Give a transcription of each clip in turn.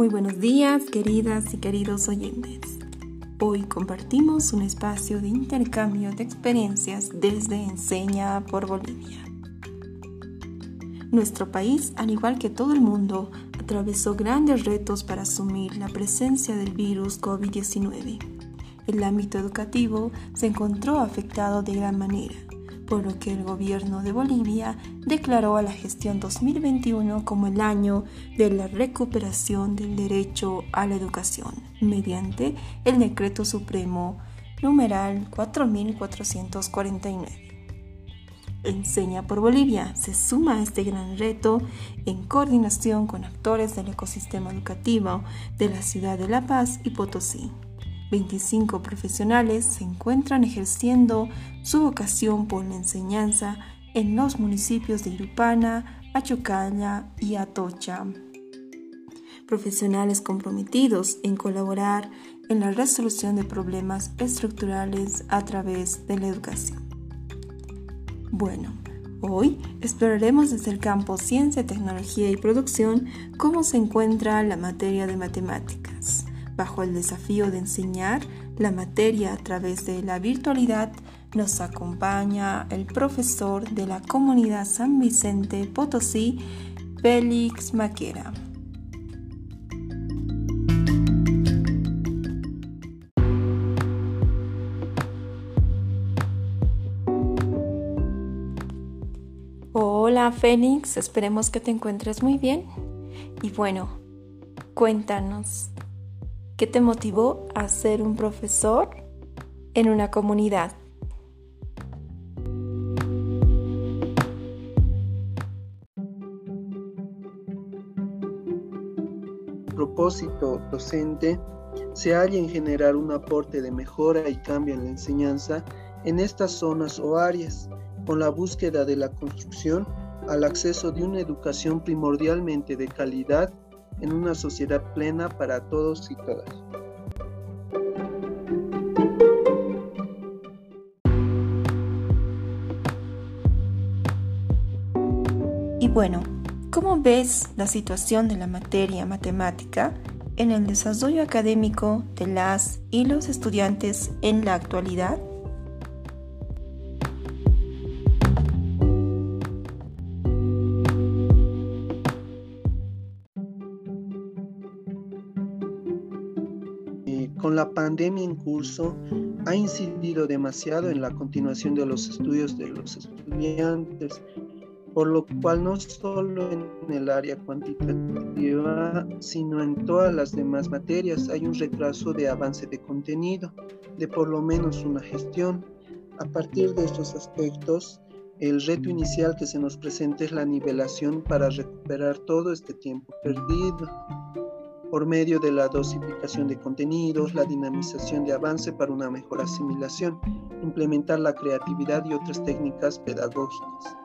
Muy buenos días, queridas y queridos oyentes. Hoy compartimos un espacio de intercambio de experiencias desde Enseña por Bolivia. Nuestro país, al igual que todo el mundo, atravesó grandes retos para asumir la presencia del virus COVID-19. El ámbito educativo se encontró afectado de gran manera por lo que el gobierno de Bolivia declaró a la gestión 2021 como el año de la recuperación del derecho a la educación, mediante el decreto supremo numeral 4449. Enseña por Bolivia se suma a este gran reto en coordinación con actores del ecosistema educativo de la ciudad de La Paz y Potosí. 25 profesionales se encuentran ejerciendo su vocación por la enseñanza en los municipios de Irupana, Achucalla y Atocha. Profesionales comprometidos en colaborar en la resolución de problemas estructurales a través de la educación. Bueno, hoy exploraremos desde el campo Ciencia, Tecnología y Producción cómo se encuentra la materia de matemáticas Bajo el desafío de enseñar la materia a través de la virtualidad, nos acompaña el profesor de la comunidad San Vicente Potosí, Félix Maquera. Hola Félix, esperemos que te encuentres muy bien. Y bueno, cuéntanos, ¿Qué te motivó a ser un profesor en una comunidad? Propósito docente se halla en generar un aporte de mejora y cambio en la enseñanza en estas zonas o áreas, con la búsqueda de la construcción al acceso de una educación primordialmente de calidad en una sociedad plena para todos y todas. Y bueno, ¿cómo ves la situación de la materia matemática en el desarrollo académico de las y los estudiantes en la actualidad? La pandemia en curso ha incidido demasiado en la continuación de los estudios de los estudiantes, por lo cual no solo en el área cuantitativa, sino en todas las demás materias hay un retraso de avance de contenido, de por lo menos una gestión. A partir de estos aspectos, el reto inicial que se nos presenta es la nivelación para recuperar todo este tiempo perdido por medio de la dosificación de contenidos, la dinamización de avance para una mejor asimilación, implementar la creatividad y otras técnicas pedagógicas.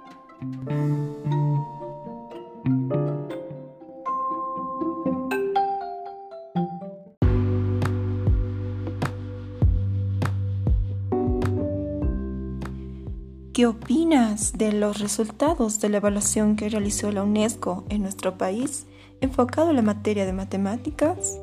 ¿Qué opinas de los resultados de la evaluación que realizó la UNESCO en nuestro país enfocado en la materia de matemáticas?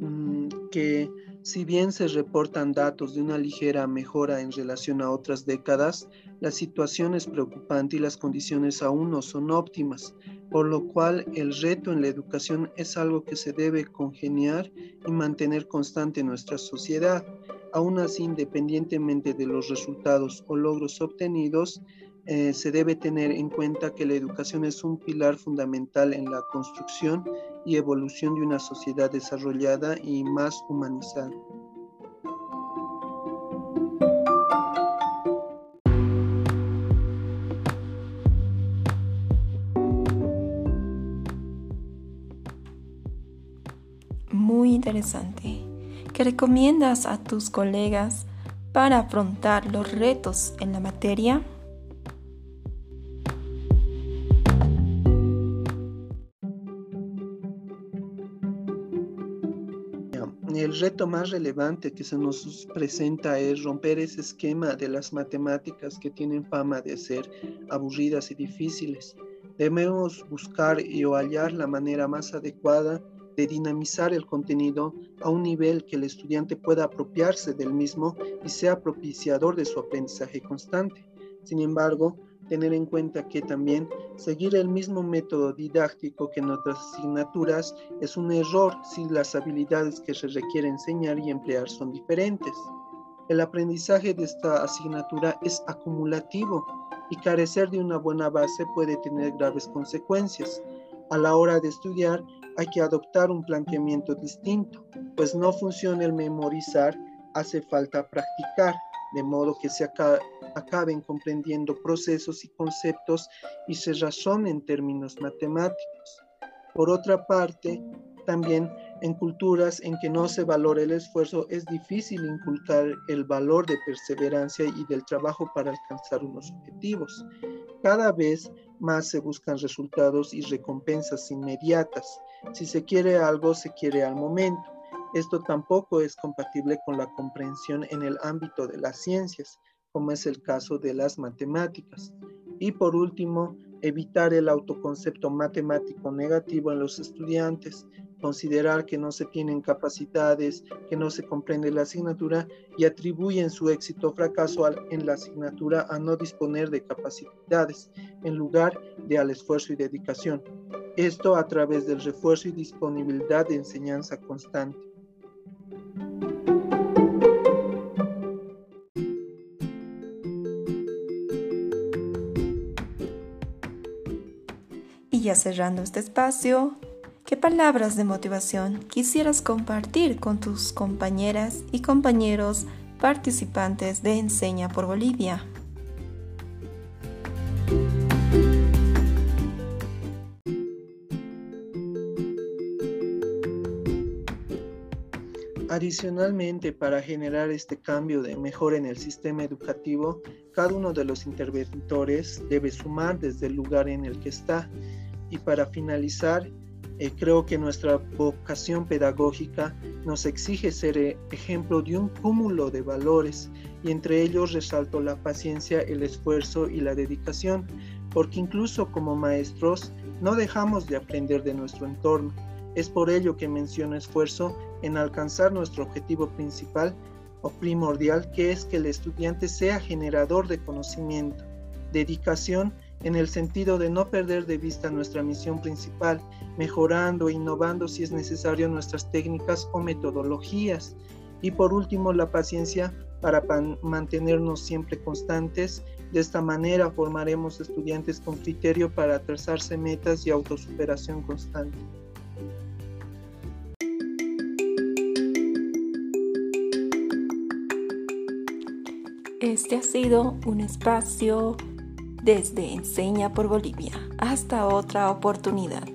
Mm, que si bien se reportan datos de una ligera mejora en relación a otras décadas, la situación es preocupante y las condiciones aún no son óptimas, por lo cual el reto en la educación es algo que se debe congeniar y mantener constante en nuestra sociedad. Aún así, independientemente de los resultados o logros obtenidos, eh, se debe tener en cuenta que la educación es un pilar fundamental en la construcción y evolución de una sociedad desarrollada y más humanizada. Interesante. ¿Qué recomiendas a tus colegas para afrontar los retos en la materia? el reto más relevante que se nos presenta es romper ese esquema de las matemáticas que tienen fama de ser aburridas y difíciles. Debemos buscar y hallar la manera más adecuada de dinamizar el contenido a un nivel que el estudiante pueda apropiarse del mismo y sea propiciador de su aprendizaje constante. Sin embargo, tener en cuenta que también seguir el mismo método didáctico que en otras asignaturas es un error si las habilidades que se requiere enseñar y emplear son diferentes. El aprendizaje de esta asignatura es acumulativo y carecer de una buena base puede tener graves consecuencias. A la hora de estudiar hay que adoptar un planteamiento distinto, pues no funciona el memorizar, hace falta practicar, de modo que se acaben comprendiendo procesos y conceptos y se razonen en términos matemáticos. Por otra parte, también en culturas en que no se valora el esfuerzo es difícil inculcar el valor de perseverancia y del trabajo para alcanzar unos objetivos. Cada vez más se buscan resultados y recompensas inmediatas. Si se quiere algo, se quiere al momento. Esto tampoco es compatible con la comprensión en el ámbito de las ciencias, como es el caso de las matemáticas. Y por último, evitar el autoconcepto matemático negativo en los estudiantes, considerar que no se tienen capacidades, que no se comprende la asignatura y atribuyen su éxito o fracaso en la asignatura a no disponer de capacidades, en lugar de al esfuerzo y dedicación. Esto a través del refuerzo y disponibilidad de enseñanza constante. Y ya cerrando este espacio, ¿qué palabras de motivación quisieras compartir con tus compañeras y compañeros participantes de Enseña por Bolivia? Adicionalmente, para generar este cambio de mejora en el sistema educativo, cada uno de los interventores debe sumar desde el lugar en el que está y para finalizar, eh, creo que nuestra vocación pedagógica nos exige ser eh, ejemplo de un cúmulo de valores y entre ellos resalto la paciencia, el esfuerzo y la dedicación, porque incluso como maestros no dejamos de aprender de nuestro entorno. Es por ello que menciono esfuerzo en alcanzar nuestro objetivo principal o primordial, que es que el estudiante sea generador de conocimiento, dedicación en el sentido de no perder de vista nuestra misión principal, mejorando e innovando si es necesario nuestras técnicas o metodologías. Y por último, la paciencia para mantenernos siempre constantes. De esta manera formaremos estudiantes con criterio para trazarse metas y autosuperación constante. Este ha sido un espacio desde Enseña por Bolivia. Hasta otra oportunidad.